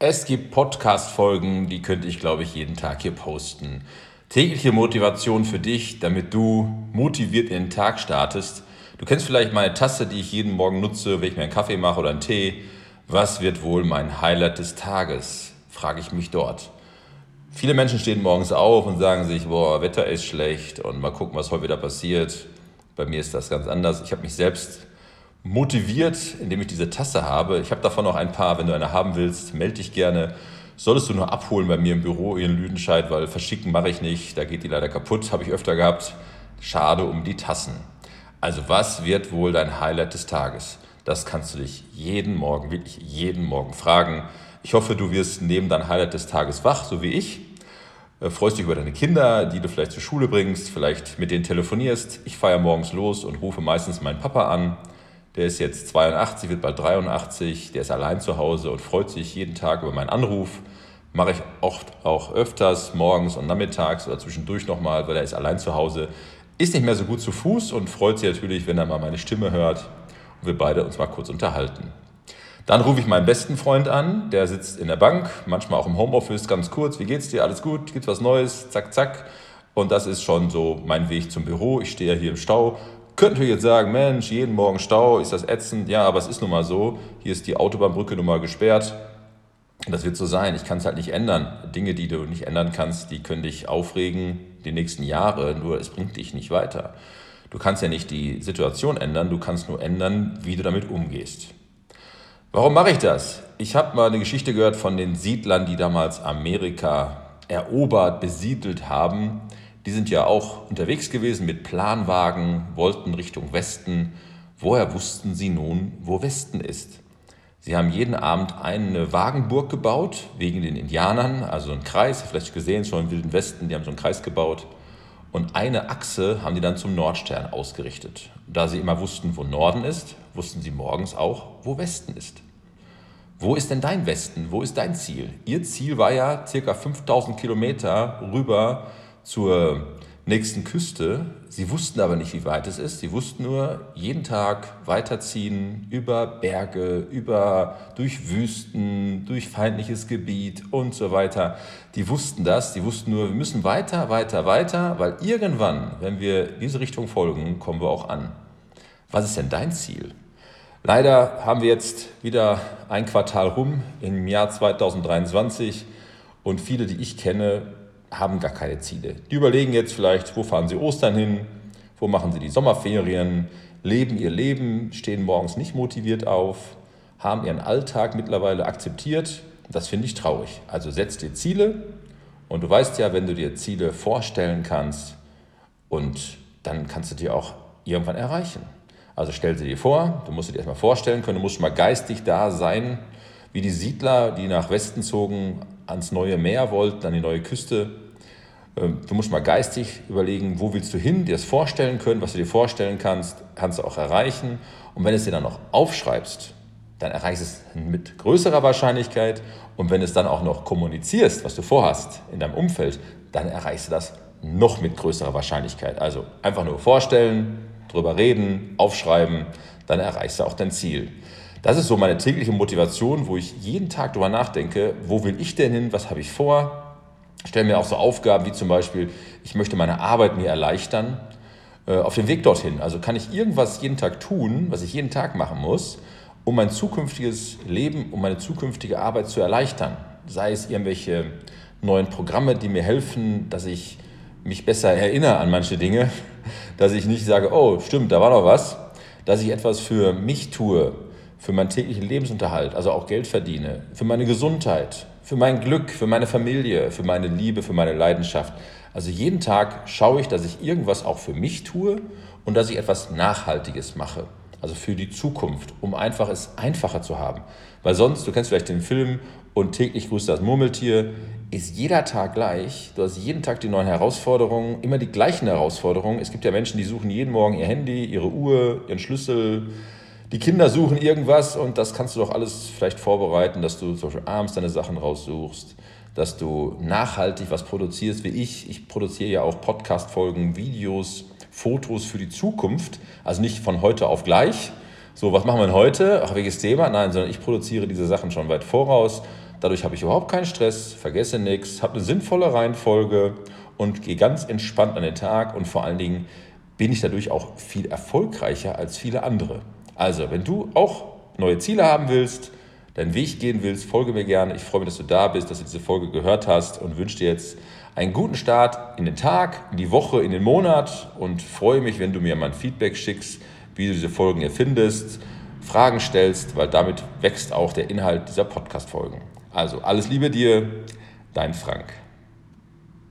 Es gibt Podcast-Folgen, die könnte ich, glaube ich, jeden Tag hier posten. Tägliche Motivation für dich, damit du motiviert in den Tag startest. Du kennst vielleicht meine Tasse, die ich jeden Morgen nutze, wenn ich mir einen Kaffee mache oder einen Tee. Was wird wohl mein Highlight des Tages? Frage ich mich dort. Viele Menschen stehen morgens auf und sagen sich, boah, Wetter ist schlecht und mal gucken, was heute wieder passiert. Bei mir ist das ganz anders. Ich habe mich selbst motiviert, indem ich diese Tasse habe. Ich habe davon noch ein paar. Wenn du eine haben willst, melde dich gerne. Solltest du nur abholen bei mir im Büro in Lüdenscheid, weil verschicken mache ich nicht. Da geht die leider kaputt, habe ich öfter gehabt. Schade um die Tassen. Also was wird wohl dein Highlight des Tages? Das kannst du dich jeden Morgen, wirklich jeden Morgen fragen. Ich hoffe, du wirst neben deinem Highlight des Tages wach, so wie ich. Äh, freust dich über deine Kinder, die du vielleicht zur Schule bringst, vielleicht mit denen telefonierst. Ich feiere morgens los und rufe meistens meinen Papa an der ist jetzt 82, wird bald 83, der ist allein zu Hause und freut sich jeden Tag über meinen Anruf. Mache ich oft auch öfters, morgens und nachmittags oder zwischendurch nochmal, weil er ist allein zu Hause. Ist nicht mehr so gut zu Fuß und freut sich natürlich, wenn er mal meine Stimme hört und wir beide uns mal kurz unterhalten. Dann rufe ich meinen besten Freund an, der sitzt in der Bank, manchmal auch im Homeoffice, ganz kurz. Wie geht's dir? Alles gut? Gibt's was Neues? Zack, zack. Und das ist schon so mein Weg zum Büro. Ich stehe hier im Stau, könnten wir jetzt sagen, Mensch, jeden Morgen Stau, ist das ätzend? Ja, aber es ist nun mal so. Hier ist die Autobahnbrücke nun mal gesperrt. Das wird so sein. Ich kann es halt nicht ändern. Dinge, die du nicht ändern kannst, die können dich aufregen die nächsten Jahre, nur es bringt dich nicht weiter. Du kannst ja nicht die Situation ändern, du kannst nur ändern, wie du damit umgehst. Warum mache ich das? Ich habe mal eine Geschichte gehört von den Siedlern, die damals Amerika erobert, besiedelt haben. Die sind ja auch unterwegs gewesen mit Planwagen, wollten Richtung Westen. Woher wussten sie nun, wo Westen ist? Sie haben jeden Abend eine Wagenburg gebaut, wegen den Indianern, also einen Kreis, vielleicht gesehen, schon im Wilden Westen, die haben so einen Kreis gebaut. Und eine Achse haben die dann zum Nordstern ausgerichtet. Da sie immer wussten, wo Norden ist, wussten sie morgens auch, wo Westen ist. Wo ist denn dein Westen? Wo ist dein Ziel? Ihr Ziel war ja circa 5000 Kilometer rüber zur nächsten Küste. Sie wussten aber nicht, wie weit es ist. Sie wussten nur, jeden Tag weiterziehen über Berge, über, durch Wüsten, durch feindliches Gebiet und so weiter. Die wussten das. Die wussten nur, wir müssen weiter, weiter, weiter, weil irgendwann, wenn wir diese Richtung folgen, kommen wir auch an. Was ist denn dein Ziel? Leider haben wir jetzt wieder ein Quartal rum im Jahr 2023 und viele, die ich kenne, haben gar keine Ziele. Die überlegen jetzt vielleicht, wo fahren sie Ostern hin, wo machen sie die Sommerferien, leben ihr Leben, stehen morgens nicht motiviert auf, haben ihren Alltag mittlerweile akzeptiert. Das finde ich traurig. Also setz dir Ziele und du weißt ja, wenn du dir Ziele vorstellen kannst und dann kannst du die auch irgendwann erreichen. Also stell sie dir vor, du musst dir erstmal vorstellen können, du musst mal geistig da sein, wie die Siedler, die nach Westen zogen, ans neue Meer wollten, an die neue Küste. Ähm, du musst mal geistig überlegen, wo willst du hin, dir das vorstellen können, was du dir vorstellen kannst, kannst du auch erreichen. Und wenn du es dir dann noch aufschreibst, dann erreichst du es mit größerer Wahrscheinlichkeit. Und wenn du es dann auch noch kommunizierst, was du vorhast in deinem Umfeld, dann erreichst du das noch mit größerer Wahrscheinlichkeit. Also einfach nur vorstellen, drüber reden, aufschreiben, dann erreichst du auch dein Ziel. Das ist so meine tägliche Motivation, wo ich jeden Tag darüber nachdenke, wo will ich denn hin, was habe ich vor. Stelle mir auch so Aufgaben wie zum Beispiel, ich möchte meine Arbeit mir erleichtern. Äh, auf dem Weg dorthin, also kann ich irgendwas jeden Tag tun, was ich jeden Tag machen muss, um mein zukünftiges Leben, um meine zukünftige Arbeit zu erleichtern. Sei es irgendwelche neuen Programme, die mir helfen, dass ich mich besser erinnere an manche Dinge, dass ich nicht sage, oh stimmt, da war noch was, dass ich etwas für mich tue, für meinen täglichen Lebensunterhalt, also auch Geld verdiene, für meine Gesundheit, für mein Glück, für meine Familie, für meine Liebe, für meine Leidenschaft. Also jeden Tag schaue ich, dass ich irgendwas auch für mich tue und dass ich etwas Nachhaltiges mache. Also für die Zukunft, um einfach es einfacher zu haben. Weil sonst, du kennst vielleicht den Film und täglich grüßt das Murmeltier, ist jeder Tag gleich. Du hast jeden Tag die neuen Herausforderungen, immer die gleichen Herausforderungen. Es gibt ja Menschen, die suchen jeden Morgen ihr Handy, ihre Uhr, ihren Schlüssel, die Kinder suchen irgendwas und das kannst du doch alles vielleicht vorbereiten, dass du zum Beispiel abends deine Sachen raussuchst, dass du nachhaltig was produzierst, wie ich. Ich produziere ja auch Podcast-Folgen, Videos, Fotos für die Zukunft, also nicht von heute auf gleich. So, was machen wir denn heute? Ach, welches Thema? Nein, sondern ich produziere diese Sachen schon weit voraus, Dadurch habe ich überhaupt keinen Stress, vergesse nichts, habe eine sinnvolle Reihenfolge und gehe ganz entspannt an den Tag und vor allen Dingen bin ich dadurch auch viel erfolgreicher als viele andere. Also, wenn du auch neue Ziele haben willst, deinen Weg gehen willst, folge mir gerne. Ich freue mich, dass du da bist, dass du diese Folge gehört hast und wünsche dir jetzt einen guten Start in den Tag, in die Woche, in den Monat und freue mich, wenn du mir mal ein Feedback schickst, wie du diese Folgen hier findest, Fragen stellst, weil damit wächst auch der Inhalt dieser Podcast-Folgen. Also alles Liebe dir, dein Frank.